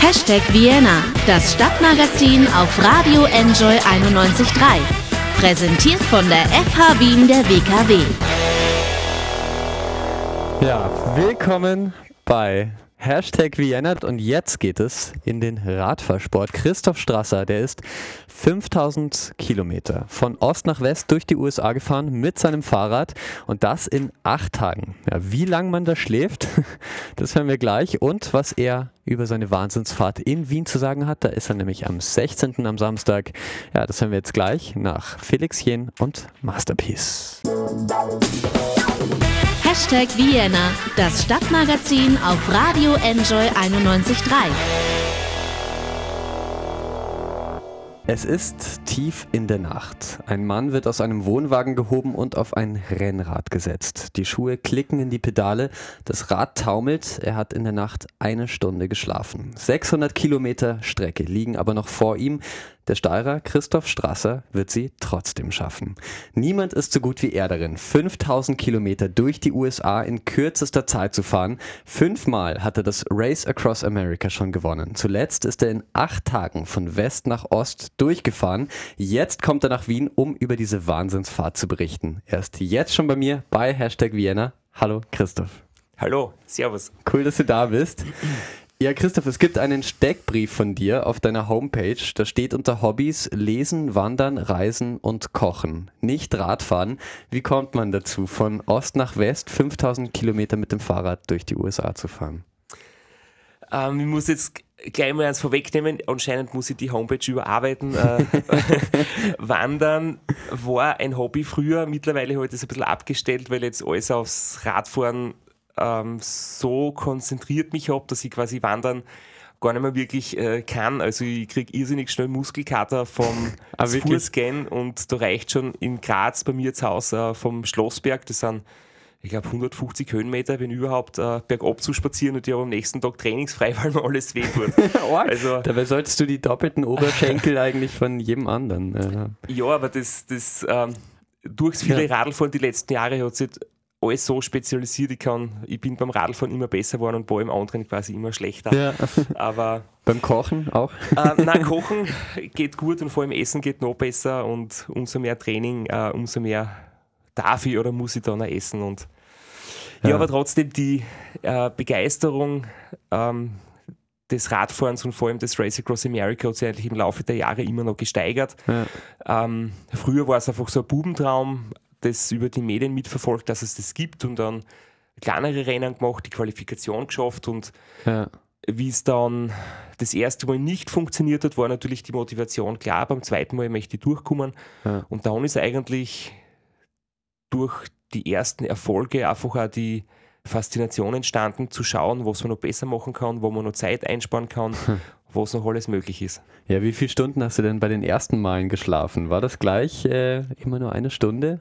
Hashtag Vienna, das Stadtmagazin auf Radio Enjoy 91.3. Präsentiert von der FH Wien der WKW. Ja, willkommen bei Hashtag Vienna und jetzt geht es in den Radfahrsport. Christoph Strasser, der ist 5000 Kilometer von Ost nach West durch die USA gefahren mit seinem Fahrrad und das in acht Tagen. Ja, wie lange man da schläft, das hören wir gleich und was er über seine Wahnsinnsfahrt in Wien zu sagen hat. Da ist er nämlich am 16. am Samstag. Ja, das hören wir jetzt gleich nach Felix Jen und Masterpiece. Hashtag Vienna, das Stadtmagazin auf Radio Enjoy 91.3. Es ist tief in der Nacht. Ein Mann wird aus einem Wohnwagen gehoben und auf ein Rennrad gesetzt. Die Schuhe klicken in die Pedale, das Rad taumelt. Er hat in der Nacht eine Stunde geschlafen. 600 Kilometer Strecke liegen aber noch vor ihm. Der Steirer Christoph Strasser wird sie trotzdem schaffen. Niemand ist so gut wie er darin, 5000 Kilometer durch die USA in kürzester Zeit zu fahren. Fünfmal hat er das Race Across America schon gewonnen. Zuletzt ist er in acht Tagen von West nach Ost durchgefahren. Jetzt kommt er nach Wien, um über diese Wahnsinnsfahrt zu berichten. Er ist jetzt schon bei mir bei Hashtag Vienna. Hallo Christoph. Hallo, Servus. Cool, dass du da bist. Ja, Christoph, es gibt einen Steckbrief von dir auf deiner Homepage. Da steht unter Hobbys Lesen, Wandern, Reisen und Kochen. Nicht Radfahren. Wie kommt man dazu, von Ost nach West 5000 Kilometer mit dem Fahrrad durch die USA zu fahren? Ähm, ich muss jetzt gleich mal eins vorwegnehmen. Anscheinend muss ich die Homepage überarbeiten. Äh, Wandern war ein Hobby früher. Mittlerweile habe ich das ein bisschen abgestellt, weil jetzt alles aufs Radfahren ähm, so konzentriert mich habe, dass ich quasi wandern gar nicht mehr wirklich äh, kann. Also ich kriege irrsinnig schnell Muskelkater vom ah, und da reicht schon in Graz bei mir zu Hause äh, vom Schlossberg, das sind ich glaube 150 Höhenmeter, wenn überhaupt äh, bergab zu spazieren und ich habe am nächsten Tag trainingsfrei, weil mir alles weh tut. also, Dabei solltest du die doppelten Oberschenkel eigentlich von jedem anderen. Äh. Ja, aber das, das ähm, durchs viele ja. Radlfahren die letzten Jahre hat sich alles so spezialisiert. Ich, kann, ich bin beim Radfahren immer besser geworden und bei allem anderen quasi immer schlechter. Ja. Aber beim Kochen auch? Äh, nein, Kochen geht gut und vor allem Essen geht noch besser und umso mehr Training, äh, umso mehr darf ich oder muss ich dann auch essen. Und ja, ja aber trotzdem die äh, Begeisterung ähm, des Radfahrens und vor allem des Race Across America hat sich eigentlich im Laufe der Jahre immer noch gesteigert. Ja. Ähm, früher war es einfach so ein Bubentraum, das über die Medien mitverfolgt, dass es das gibt und dann kleinere Rennen gemacht, die Qualifikation geschafft und ja. wie es dann das erste Mal nicht funktioniert hat, war natürlich die Motivation klar, beim zweiten Mal möchte ich durchkommen ja. und dann ist eigentlich durch die ersten Erfolge einfach auch die Faszination entstanden, zu schauen, was man noch besser machen kann, wo man noch Zeit einsparen kann. was noch alles möglich ist. Ja, wie viele Stunden hast du denn bei den ersten Malen geschlafen? War das gleich äh, immer nur eine Stunde?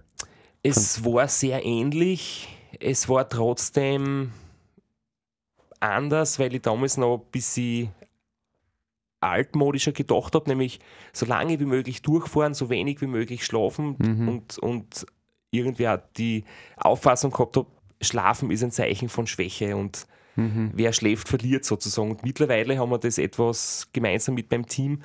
Es war sehr ähnlich. Es war trotzdem anders, weil ich damals noch ein bisschen altmodischer gedacht habe, nämlich so lange wie möglich durchfahren, so wenig wie möglich schlafen mhm. und, und irgendwie auch die Auffassung gehabt habe, Schlafen ist ein Zeichen von Schwäche und mhm. wer schläft, verliert sozusagen. Und mittlerweile haben wir das etwas gemeinsam mit meinem Team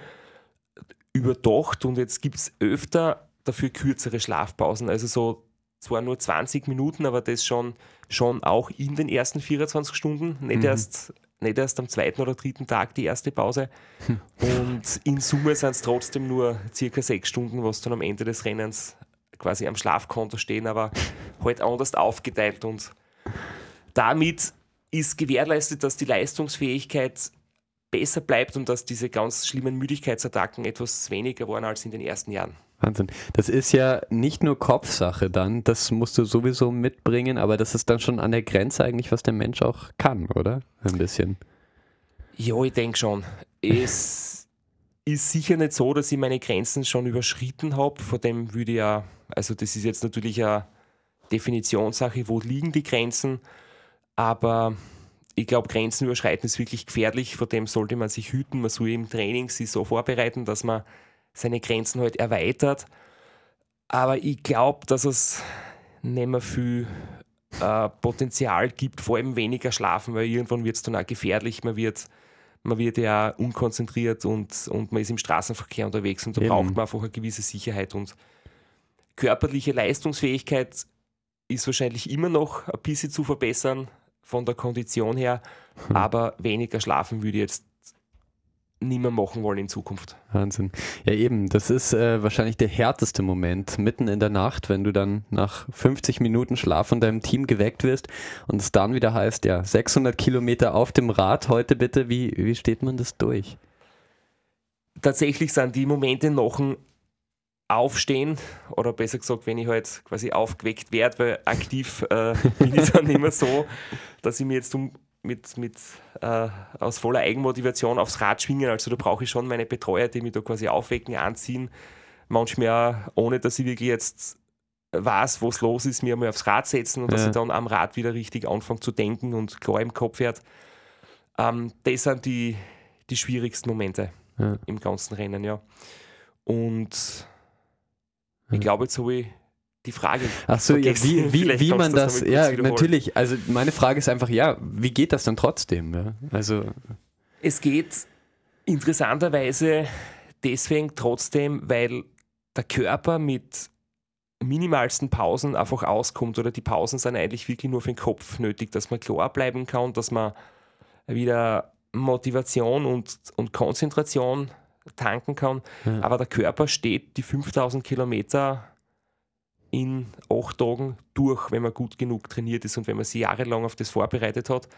überdacht und jetzt gibt es öfter dafür kürzere Schlafpausen. Also so zwar nur 20 Minuten, aber das schon, schon auch in den ersten 24 Stunden, nicht, mhm. erst, nicht erst am zweiten oder dritten Tag die erste Pause. Hm. Und in Summe sind es trotzdem nur circa sechs Stunden, was dann am Ende des Rennens quasi am Schlafkonto stehen, aber halt anders aufgeteilt. Und damit ist gewährleistet, dass die Leistungsfähigkeit besser bleibt und dass diese ganz schlimmen Müdigkeitsattacken etwas weniger waren als in den ersten Jahren. Wahnsinn. Das ist ja nicht nur Kopfsache dann, das musst du sowieso mitbringen, aber das ist dann schon an der Grenze eigentlich, was der Mensch auch kann, oder? Ein bisschen. Ja, ich denke schon. Es ist sicher nicht so, dass ich meine Grenzen schon überschritten habe. Vor dem würde ja, also das ist jetzt natürlich eine Definitionssache, wo liegen die Grenzen, aber ich glaube, Grenzen überschreiten ist wirklich gefährlich, vor dem sollte man sich hüten. Man soll im Training sich so vorbereiten, dass man seine Grenzen halt erweitert. Aber ich glaube, dass es nicht mehr viel äh, Potenzial gibt, vor allem weniger schlafen, weil irgendwann wird es dann auch gefährlich. Man wird, man wird ja unkonzentriert und, und man ist im Straßenverkehr unterwegs und da Eben. braucht man einfach eine gewisse Sicherheit und körperliche Leistungsfähigkeit ist wahrscheinlich immer noch ein bisschen zu verbessern von der Kondition her, hm. aber weniger schlafen würde ich jetzt nie mehr machen wollen in Zukunft. Wahnsinn. Ja, eben, das ist äh, wahrscheinlich der härteste Moment mitten in der Nacht, wenn du dann nach 50 Minuten Schlaf von deinem Team geweckt wirst und es dann wieder heißt, ja, 600 Kilometer auf dem Rad heute bitte. Wie, wie steht man das durch? Tatsächlich sind die Momente noch ein Aufstehen oder besser gesagt, wenn ich halt quasi aufgeweckt werde, weil aktiv äh, bin ich dann immer so, dass ich mir jetzt um mit, mit äh, aus voller Eigenmotivation aufs Rad schwingen. Also da brauche ich schon meine Betreuer, die mich da quasi aufwecken, anziehen. Manchmal auch, ohne dass ich wirklich jetzt weiß, was los ist, mir mal aufs Rad setzen und ja. dass ich dann am Rad wieder richtig anfange zu denken und klar im Kopf wird. Ähm, das sind die, die schwierigsten Momente ja. im ganzen Rennen, ja. Und ich glaube, jetzt habe ich die Frage. Ach so, ja, wie, wie, wie man das, das ja, natürlich. Also meine Frage ist einfach, ja, wie geht das dann trotzdem? Ja? Also es geht interessanterweise deswegen trotzdem, weil der Körper mit minimalsten Pausen einfach auskommt oder die Pausen sind eigentlich wirklich nur für den Kopf nötig, dass man klar bleiben kann, dass man wieder Motivation und, und Konzentration tanken kann. Ja. Aber der Körper steht die 5000 Kilometer in acht Tagen durch, wenn man gut genug trainiert ist und wenn man sich jahrelang auf das vorbereitet hat.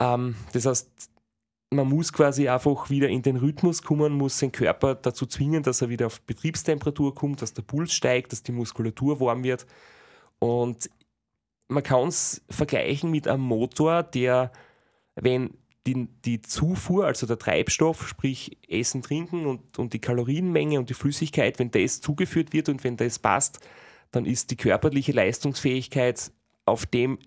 Ähm, das heißt, man muss quasi einfach wieder in den Rhythmus kommen, muss den Körper dazu zwingen, dass er wieder auf Betriebstemperatur kommt, dass der Puls steigt, dass die Muskulatur warm wird. Und man kann es vergleichen mit einem Motor, der, wenn die, die Zufuhr, also der Treibstoff, sprich Essen, Trinken und, und die Kalorienmenge und die Flüssigkeit, wenn das zugeführt wird und wenn das passt, dann ist die körperliche Leistungsfähigkeit auf dem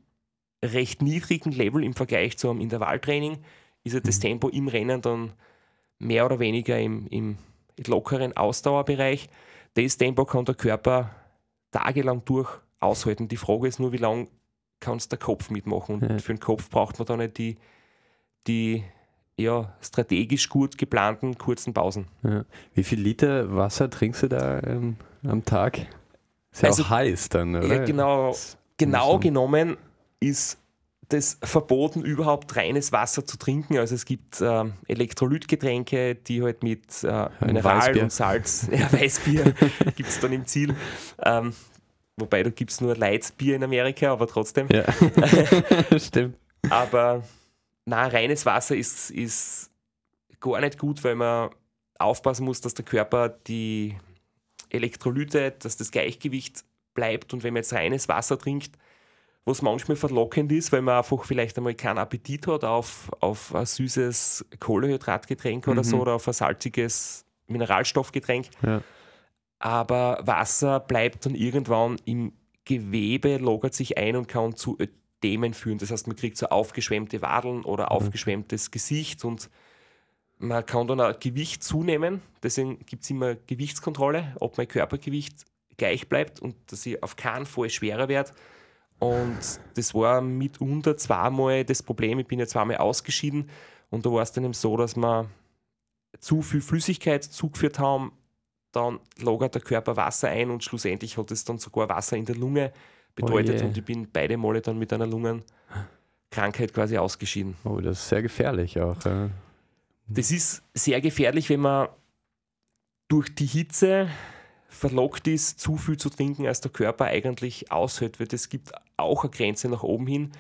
recht niedrigen Level im Vergleich zu einem Intervalltraining, ist ja das mhm. Tempo im Rennen dann mehr oder weniger im, im lockeren Ausdauerbereich. Das Tempo kann der Körper tagelang durch aushalten. Die Frage ist nur, wie lange kann es der Kopf mitmachen. Und ja. für den Kopf braucht man dann nicht die, die ja, strategisch gut geplanten kurzen Pausen. Ja. Wie viel Liter Wasser trinkst du da ähm, am Tag? Ist ja also, auch heiß dann, oder? Ja, genau, genau genommen ist das verboten, überhaupt reines Wasser zu trinken. Also es gibt äh, Elektrolytgetränke, die halt mit äh, Mineral und Salz, ja, Weißbier gibt es dann im Ziel. Ähm, wobei da gibt es nur Leitbier in Amerika, aber trotzdem. Ja, stimmt. Aber na, reines Wasser ist, ist gar nicht gut, weil man aufpassen muss, dass der Körper die Elektrolyte, dass das Gleichgewicht bleibt und wenn man jetzt reines Wasser trinkt, was manchmal verlockend ist, weil man einfach vielleicht einmal keinen Appetit hat auf, auf ein süßes Kohlehydratgetränk mhm. oder so mhm. oder auf ein salziges Mineralstoffgetränk. Ja. Aber Wasser bleibt dann irgendwann im Gewebe, logert sich ein und kann zu Ödemen führen. Das heißt, man kriegt so aufgeschwemmte Wadeln oder mhm. aufgeschwemmtes Gesicht und man kann dann auch Gewicht zunehmen, deswegen gibt es immer Gewichtskontrolle, ob mein Körpergewicht gleich bleibt und dass ich auf keinen Fall schwerer werde. Und das war mitunter zweimal das Problem. Ich bin ja zweimal ausgeschieden und da war es dann eben so, dass wir zu viel Flüssigkeit zugeführt haben, dann lagert der Körper Wasser ein und schlussendlich hat es dann sogar Wasser in der Lunge bedeutet oh und ich bin beide Male dann mit einer Lungenkrankheit quasi ausgeschieden. Oh, das ist sehr gefährlich auch. Ja. Das ist sehr gefährlich, wenn man durch die Hitze verlockt ist, zu viel zu trinken, als der Körper eigentlich aushält, weil es gibt auch eine Grenze nach oben hin.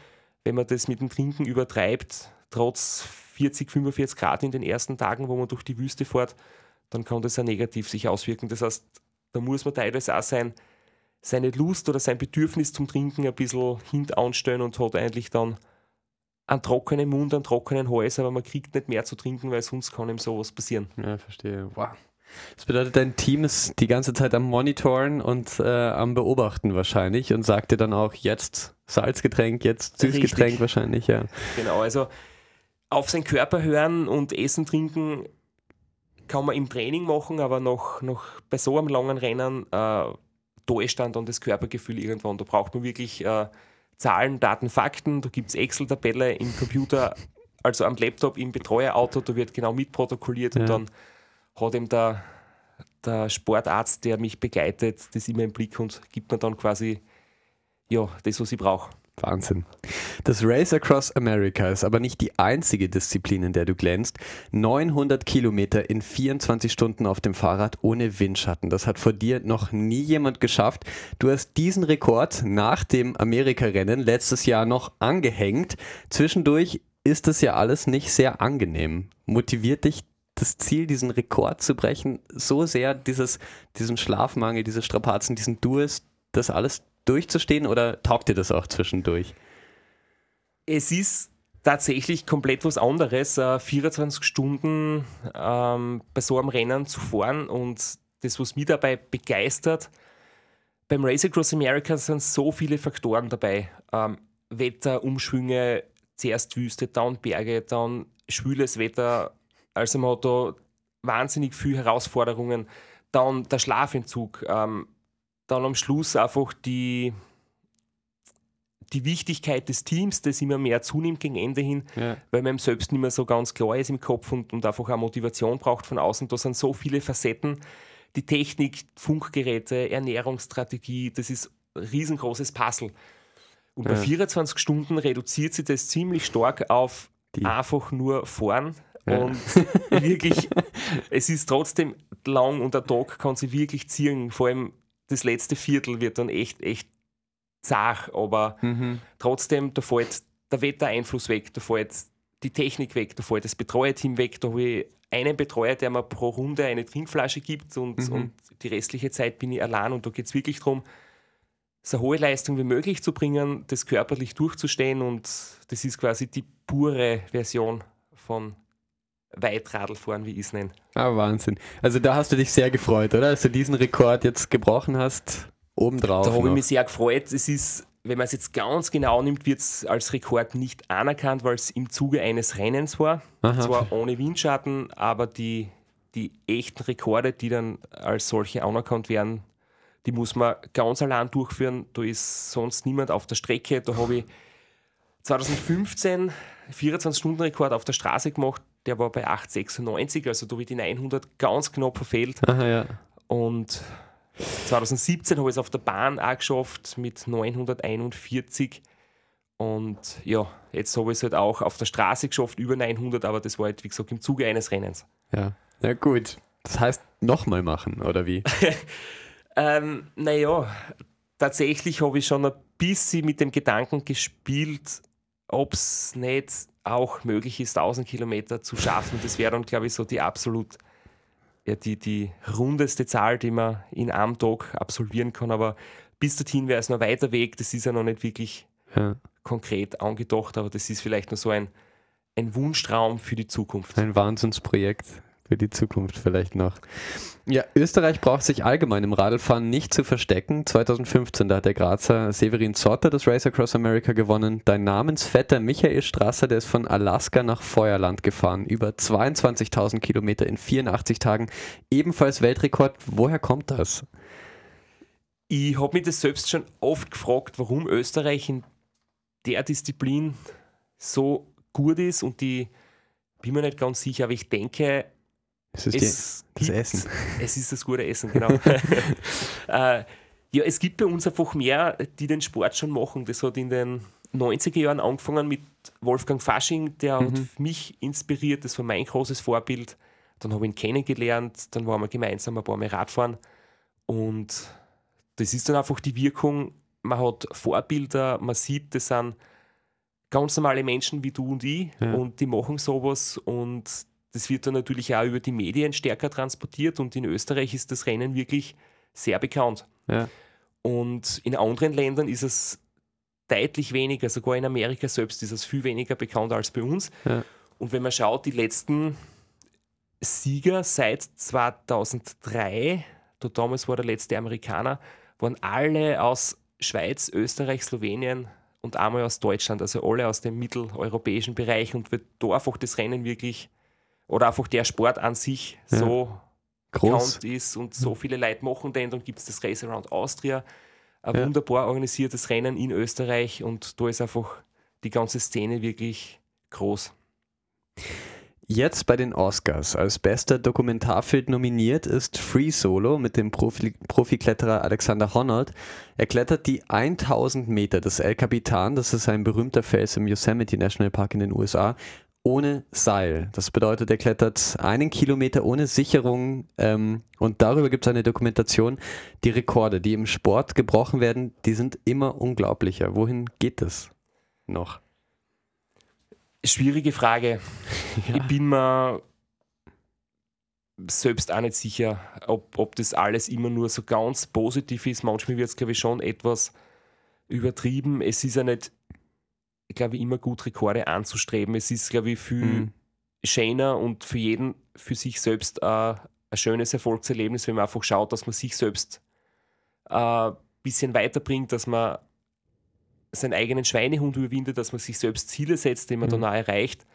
Wenn man das mit dem Trinken übertreibt, trotz 40, 45 Grad in den ersten Tagen, wo man durch die Wüste fährt, dann kann das ja negativ sich auswirken. Das heißt, da muss man teilweise auch sein, seine Lust oder sein Bedürfnis zum Trinken ein bisschen hintanstellen und hat eigentlich dann einen trockenen Mund, einen trockenen Hals, aber man kriegt nicht mehr zu trinken, weil sonst kann ihm sowas passieren. Ja, verstehe. Wow. Das bedeutet, dein Team ist die ganze Zeit am Monitoren und äh, am Beobachten wahrscheinlich und sagt dir dann auch jetzt Salzgetränk, jetzt Süßgetränk Richtig. wahrscheinlich, ja. Genau, also auf seinen Körper hören und Essen, Trinken kann man im Training machen, aber noch, noch bei so einem langen Rennen äh, ist dann das Körpergefühl irgendwann. Da braucht man wirklich äh, Zahlen, Daten, Fakten. Da gibt es Excel-Tabelle im Computer. also am Laptop im Betreuerauto, da wird genau mitprotokolliert ja. und dann hat ihm der, der Sportarzt, der mich begleitet, das immer im Blick und gibt mir dann quasi ja, das, was ich brauche. Wahnsinn. Das Race Across America ist aber nicht die einzige Disziplin, in der du glänzt. 900 Kilometer in 24 Stunden auf dem Fahrrad ohne Windschatten. Das hat vor dir noch nie jemand geschafft. Du hast diesen Rekord nach dem Amerika-Rennen letztes Jahr noch angehängt. Zwischendurch ist das ja alles nicht sehr angenehm. Motiviert dich das Ziel, diesen Rekord zu brechen, so sehr, dieses, diesen Schlafmangel, diese Strapazen, diesen Durst, das alles durchzustehen oder taugt dir das auch zwischendurch? Es ist tatsächlich komplett was anderes, 24 Stunden ähm, bei so einem Rennen zu fahren und das, was mich dabei begeistert, beim Race Across America sind so viele Faktoren dabei. Ähm, Wetter, Umschwünge, zuerst Wüste, dann Berge, dann schwüles Wetter. Also man hat da wahnsinnig viele Herausforderungen. Dann der Schlafentzug, ähm, dann am Schluss einfach die, die Wichtigkeit des Teams, das immer mehr zunimmt gegen Ende hin, ja. weil man selbst nicht mehr so ganz klar ist im Kopf und, und einfach auch Motivation braucht von außen. Da sind so viele Facetten. Die Technik, Funkgeräte, Ernährungsstrategie, das ist ein riesengroßes Puzzle. Und ja. bei 24 Stunden reduziert sich das ziemlich stark auf die. einfach nur fahren. Ja. Und wirklich, es ist trotzdem lang und der Tag kann sich wirklich ziehen. Vor allem das letzte Viertel wird dann echt, echt zart, aber mhm. trotzdem, da fällt der Wettereinfluss weg, da fällt die Technik weg, da fällt das Betreuerteam weg, da habe ich einen Betreuer, der mir pro Runde eine Trinkflasche gibt und, mhm. und die restliche Zeit bin ich allein und da geht es wirklich darum, so hohe Leistung wie möglich zu bringen, das körperlich durchzustehen und das ist quasi die pure Version von Weitradlfahren, wie ich es nenne. Ah, Wahnsinn. Also da hast du dich sehr gefreut, oder? Als du diesen Rekord jetzt gebrochen hast, obendrauf. Da habe ich mich sehr gefreut. Es ist, wenn man es jetzt ganz genau nimmt, wird es als Rekord nicht anerkannt, weil es im Zuge eines Rennens war. Aha. Zwar ohne Windschatten, aber die, die echten Rekorde, die dann als solche anerkannt werden, die muss man ganz allein durchführen. Da ist sonst niemand auf der Strecke. Da habe ich 2015 24-Stunden-Rekord auf der Straße gemacht der war bei 8,96, also da habe ich die 900 ganz knapp verfehlt. Aha, ja. Und 2017 habe ich es auf der Bahn auch geschafft mit 941. Und ja, jetzt habe ich es halt auch auf der Straße geschafft, über 900, aber das war halt, wie gesagt, im Zuge eines Rennens. Ja, ja gut. Das heißt, nochmal machen, oder wie? ähm, naja, tatsächlich habe ich schon ein bisschen mit dem Gedanken gespielt, ob es nicht auch möglich ist, 1000 Kilometer zu schaffen. Das wäre dann, glaube ich, so die absolut, ja, die, die rundeste Zahl, die man in einem Tag absolvieren kann. Aber bis dorthin wäre es noch weiter Weg. Das ist ja noch nicht wirklich ja. konkret angedacht, aber das ist vielleicht nur so ein, ein Wunschtraum für die Zukunft. Ein Wahnsinnsprojekt für die Zukunft vielleicht noch. Ja, Österreich braucht sich allgemein im Radlfahren nicht zu verstecken. 2015, da hat der Grazer Severin Zotter das Race Across America gewonnen. Dein Namensvetter Michael Strasser, der ist von Alaska nach Feuerland gefahren. Über 22.000 Kilometer in 84 Tagen. Ebenfalls Weltrekord. Woher kommt das? Ich habe mich das selbst schon oft gefragt, warum Österreich in der Disziplin so gut ist und die bin mir nicht ganz sicher, aber ich denke, es ist es die, das Essen. Es ist das gute Essen, genau. äh, ja, es gibt bei uns einfach mehr, die den Sport schon machen. Das hat in den 90er Jahren angefangen mit Wolfgang Fasching, der mhm. hat mich inspiriert, das war mein großes Vorbild. Dann habe ich ihn kennengelernt, dann waren wir gemeinsam ein paar Mal Radfahren und das ist dann einfach die Wirkung, man hat Vorbilder, man sieht, das sind ganz normale Menschen wie du und ich ja. und die machen sowas und das wird dann natürlich auch über die Medien stärker transportiert und in Österreich ist das Rennen wirklich sehr bekannt. Ja. Und in anderen Ländern ist es deutlich weniger, sogar in Amerika selbst ist es viel weniger bekannt als bei uns. Ja. Und wenn man schaut, die letzten Sieger seit 2003, da damals war der letzte Amerikaner, waren alle aus Schweiz, Österreich, Slowenien und einmal aus Deutschland, also alle aus dem mitteleuropäischen Bereich und wird da einfach das Rennen wirklich oder einfach der Sport an sich ja. so groß ist und so viele Leute machen den. Dann gibt es das Race Around Austria, ein ja. wunderbar organisiertes Rennen in Österreich und da ist einfach die ganze Szene wirklich groß. Jetzt bei den Oscars als bester Dokumentarfilm nominiert ist Free Solo mit dem Profi Profikletterer Alexander Honnold. Er klettert die 1000 Meter des El Capitan, das ist ein berühmter Fels im Yosemite National Park in den USA, ohne Seil. Das bedeutet, er klettert einen Kilometer ohne Sicherung ähm, und darüber gibt es eine Dokumentation. Die Rekorde, die im Sport gebrochen werden, die sind immer unglaublicher. Wohin geht das noch? Schwierige Frage. Ja. Ich bin mir selbst auch nicht sicher, ob, ob das alles immer nur so ganz positiv ist. Manchmal wird es, glaube ich, schon etwas übertrieben. Es ist ja nicht, glaube ich, immer gut, Rekorde anzustreben. Es ist, glaube ich, viel mhm. schöner und für jeden, für sich selbst äh, ein schönes Erfolgserlebnis, wenn man einfach schaut, dass man sich selbst ein äh, bisschen weiterbringt, dass man seinen eigenen Schweinehund überwindet, dass man sich selbst Ziele setzt, die man mhm. dann auch erreicht.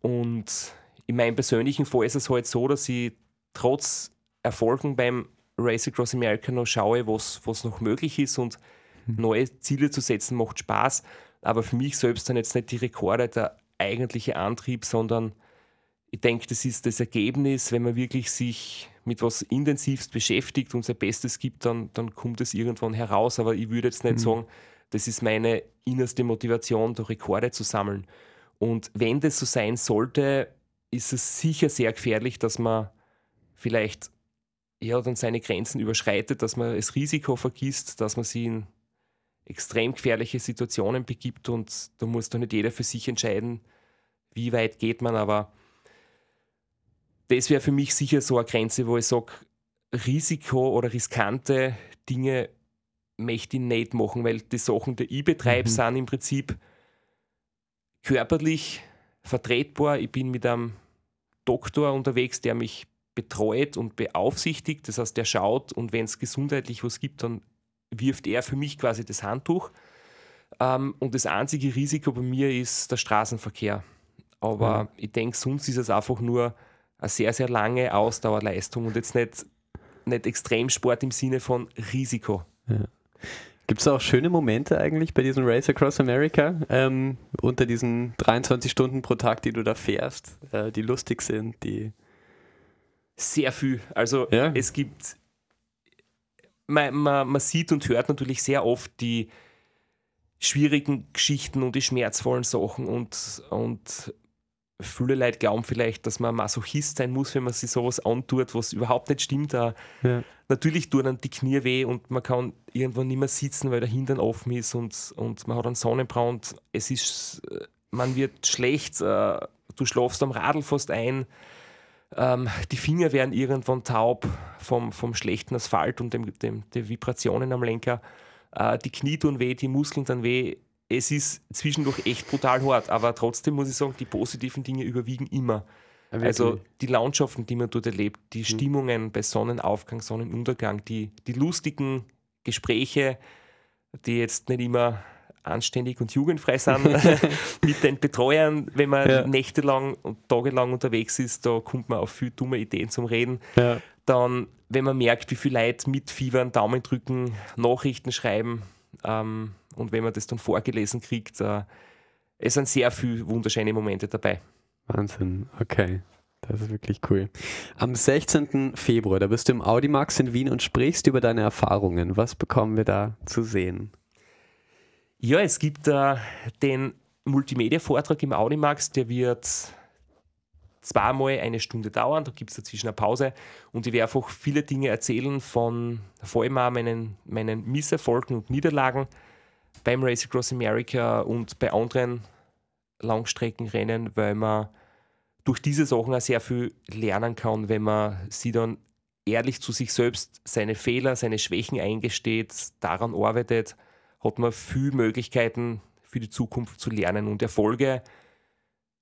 Und in meinem persönlichen Fall ist es halt so, dass ich trotz Erfolgen beim Race Across America noch schaue, was, was noch möglich ist und mhm. neue Ziele zu setzen macht Spaß. Aber für mich selbst sind jetzt nicht die Rekorde der eigentliche Antrieb, sondern ich denke, das ist das Ergebnis, wenn man wirklich sich mit was intensivst beschäftigt und sein Bestes gibt, dann, dann kommt es irgendwann heraus. Aber ich würde jetzt nicht mhm. sagen, das ist meine innerste Motivation, da Rekorde zu sammeln. Und wenn das so sein sollte, ist es sicher sehr gefährlich, dass man vielleicht ja, dann seine Grenzen überschreitet, dass man das Risiko vergisst, dass man sich in extrem gefährliche Situationen begibt und da muss doch nicht jeder für sich entscheiden, wie weit geht man, aber das wäre für mich sicher so eine Grenze, wo ich sage, Risiko oder riskante Dinge möchte ich nicht machen, weil die Sachen, die ich betreibe, mhm. sind im Prinzip körperlich vertretbar. Ich bin mit einem Doktor unterwegs, der mich betreut und beaufsichtigt. Das heißt, der schaut und wenn es gesundheitlich was gibt, dann wirft er für mich quasi das Handtuch. Ähm, und das einzige Risiko bei mir ist der Straßenverkehr. Aber mhm. ich denke, sonst ist es einfach nur eine sehr, sehr lange Ausdauerleistung und jetzt nicht, nicht Extremsport im Sinne von Risiko. Ja. Gibt es auch schöne Momente eigentlich bei diesem Race Across America ähm, unter diesen 23 Stunden pro Tag, die du da fährst, äh, die lustig sind, die sehr viel. Also ja. es gibt, man, man, man sieht und hört natürlich sehr oft die schwierigen Geschichten und die schmerzvollen Sachen und, und viele Leute glauben vielleicht, dass man Masochist sein muss, wenn man sich sowas antut, was überhaupt nicht stimmt. Ja. Natürlich tun dann die Knie weh und man kann irgendwann nicht mehr sitzen, weil der Hintern offen ist und, und man hat einen Sonnenbrand. Es ist, man wird schlecht, äh, du schlafst am Radl fast ein. Ähm, die Finger werden irgendwann taub vom, vom schlechten Asphalt und dem, dem, den Vibrationen am Lenker. Äh, die Knie tun weh, die Muskeln tun weh es ist zwischendurch echt brutal hart, aber trotzdem muss ich sagen, die positiven Dinge überwiegen immer. Ja, also die Landschaften, die man dort erlebt, die mhm. Stimmungen bei Sonnenaufgang, Sonnenuntergang, die, die lustigen Gespräche, die jetzt nicht immer anständig und jugendfrei sind mit den Betreuern, wenn man ja. nächtelang und tagelang unterwegs ist, da kommt man auf viel dumme Ideen zum Reden. Ja. Dann, wenn man merkt, wie viele Leute mitfiebern, Daumen drücken, Nachrichten schreiben, ähm, und wenn man das dann vorgelesen kriegt, äh, es sind sehr viele wunderschöne Momente dabei. Wahnsinn, okay. Das ist wirklich cool. Am 16. Februar, da bist du im Audimax in Wien und sprichst über deine Erfahrungen. Was bekommen wir da zu sehen? Ja, es gibt äh, den Multimedia-Vortrag im Audimax, der wird zweimal eine Stunde dauern, da gibt es dazwischen eine Pause. Und ich werde einfach viele Dinge erzählen von vor allem auch meinen, meinen Misserfolgen und Niederlagen beim Race Across America und bei anderen Langstreckenrennen, weil man durch diese Sachen auch sehr viel lernen kann, wenn man sie dann ehrlich zu sich selbst seine Fehler, seine Schwächen eingesteht, daran arbeitet, hat man viele Möglichkeiten für die Zukunft zu lernen. Und Erfolge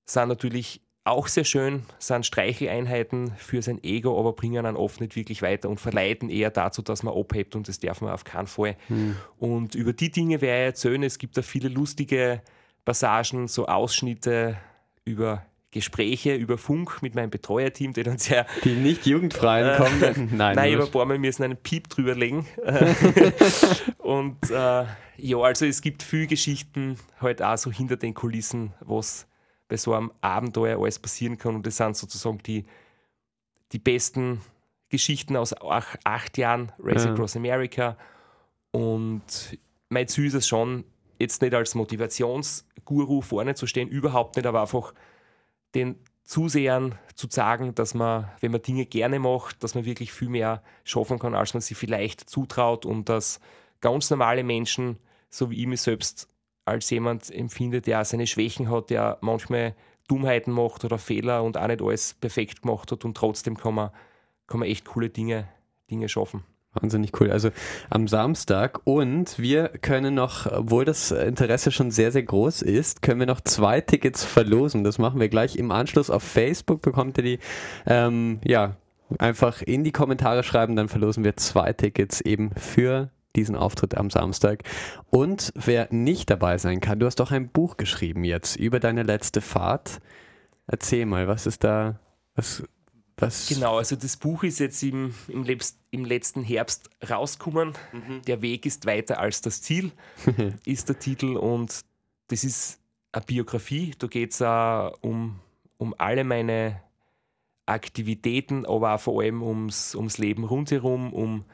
sind natürlich auch sehr schön, sind Streicheleinheiten für sein Ego, aber bringen einen oft nicht wirklich weiter und verleiten eher dazu, dass man abhebt und das darf man auf keinen Fall. Hm. Und über die Dinge werde ich erzählen. Es gibt da viele lustige Passagen, so Ausschnitte über Gespräche über Funk mit meinem Betreuerteam, die dann sehr. Die nicht jugendfreien äh, kommen. Nein, nein über ein paar Mal müssen einen Piep drüber legen. und äh, ja, also es gibt viele Geschichten halt auch so hinter den Kulissen, was bei so einem Abenteuer alles passieren kann. Und das sind sozusagen die, die besten Geschichten aus acht, acht Jahren Race ja. Across America. Und mein Ziel ist es schon, jetzt nicht als Motivationsguru vorne zu stehen, überhaupt nicht, aber einfach den Zusehern zu sagen, dass man, wenn man Dinge gerne macht, dass man wirklich viel mehr schaffen kann, als man sich vielleicht zutraut und dass ganz normale Menschen, so wie ich mich selbst als jemand empfinde, der seine Schwächen hat, der manchmal Dummheiten macht oder Fehler und auch nicht alles perfekt gemacht hat und trotzdem kann man, kann man echt coole Dinge, Dinge schaffen. Wahnsinnig cool. Also am Samstag und wir können noch, obwohl das Interesse schon sehr, sehr groß ist, können wir noch zwei Tickets verlosen. Das machen wir gleich im Anschluss auf Facebook. Bekommt ihr die, ähm, ja, einfach in die Kommentare schreiben, dann verlosen wir zwei Tickets eben für diesen Auftritt am Samstag. Und wer nicht dabei sein kann, du hast doch ein Buch geschrieben jetzt über deine letzte Fahrt. Erzähl mal, was ist da, was, was? Genau, also das Buch ist jetzt im, im, Lebst, im letzten Herbst rausgekommen. Mhm. Der Weg ist weiter als das Ziel, ist der Titel. Und das ist eine Biografie. Da geht es um, um alle meine Aktivitäten, aber auch vor allem ums, ums Leben rundherum, um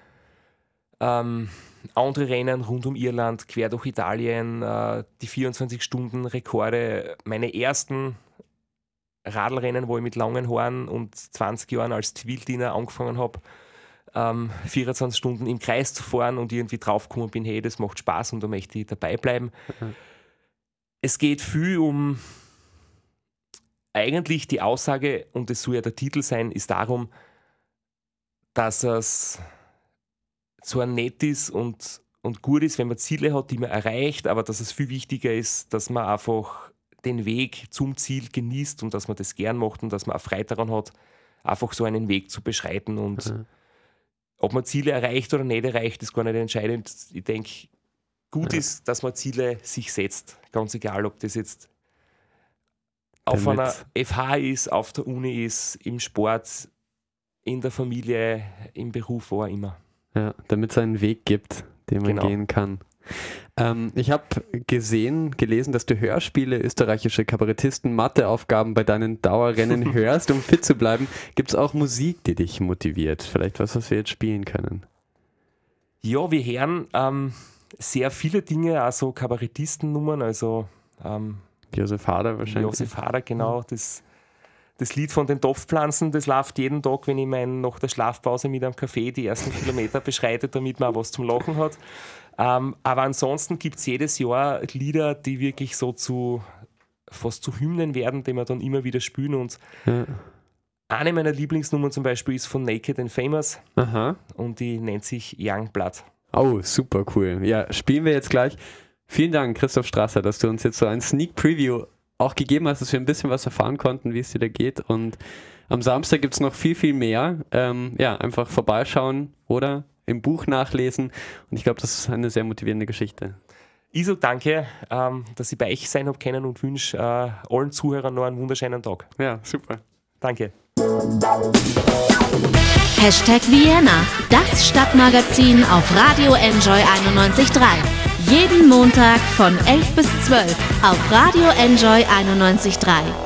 ähm, andere Rennen rund um Irland, quer durch Italien, äh, die 24-Stunden-Rekorde, meine ersten Radlrennen, wo ich mit langen Haaren und 20 Jahren als Zivildiener angefangen habe, ähm, 24 Stunden im Kreis zu fahren und irgendwie draufgekommen bin, hey, das macht Spaß und da möchte ich dabei bleiben. Mhm. Es geht viel um eigentlich die Aussage, und das soll ja der Titel sein, ist darum, dass es zwar nett ist und, und gut ist, wenn man Ziele hat, die man erreicht, aber dass es viel wichtiger ist, dass man einfach den Weg zum Ziel genießt und dass man das gern macht und dass man auch Freude daran hat, einfach so einen Weg zu beschreiten. Und mhm. ob man Ziele erreicht oder nicht erreicht, ist gar nicht entscheidend. Ich denke, gut ja. ist, dass man Ziele sich setzt. Ganz egal, ob das jetzt auf Damit. einer FH ist, auf der Uni ist, im Sport, in der Familie, im Beruf, wo auch immer. Ja, damit es einen Weg gibt, den man genau. gehen kann. Ähm, ich habe gesehen, gelesen, dass du Hörspiele österreichische Kabarettisten Matheaufgaben bei deinen Dauerrennen hörst, um fit zu bleiben. Gibt es auch Musik, die dich motiviert? Vielleicht was, was wir jetzt spielen können? Ja, wir hören ähm, sehr viele Dinge, also Kabarettistennummern, also ähm, Josef Hader wahrscheinlich. Josef Hader, genau. Das das Lied von den Topfpflanzen, das läuft jeden Tag, wenn ich mein, nach der Schlafpause mit einem Kaffee die ersten Kilometer beschreite, damit man auch was zum Lachen hat. Ähm, aber ansonsten gibt es jedes Jahr Lieder, die wirklich so zu fast zu Hymnen werden, die wir dann immer wieder spielen. Und ja. eine meiner Lieblingsnummern zum Beispiel ist von Naked and Famous Aha. und die nennt sich Young Blood. Oh, super cool. Ja, spielen wir jetzt gleich. Vielen Dank, Christoph Strasser, dass du uns jetzt so ein Sneak Preview auch gegeben hast, dass wir ein bisschen was erfahren konnten, wie es dir da geht. Und am Samstag gibt es noch viel, viel mehr. Ähm, ja, einfach vorbeischauen oder im Buch nachlesen. Und ich glaube, das ist eine sehr motivierende Geschichte. Iso, danke, ähm, dass ich bei euch sein habe können und wünsche äh, allen Zuhörern noch einen wunderschönen Tag. Ja, super. Danke. Hashtag Vienna, das Stadtmagazin auf Radio Enjoy 91.3. Jeden Montag von 11 bis 12 auf Radio Enjoy 91.3.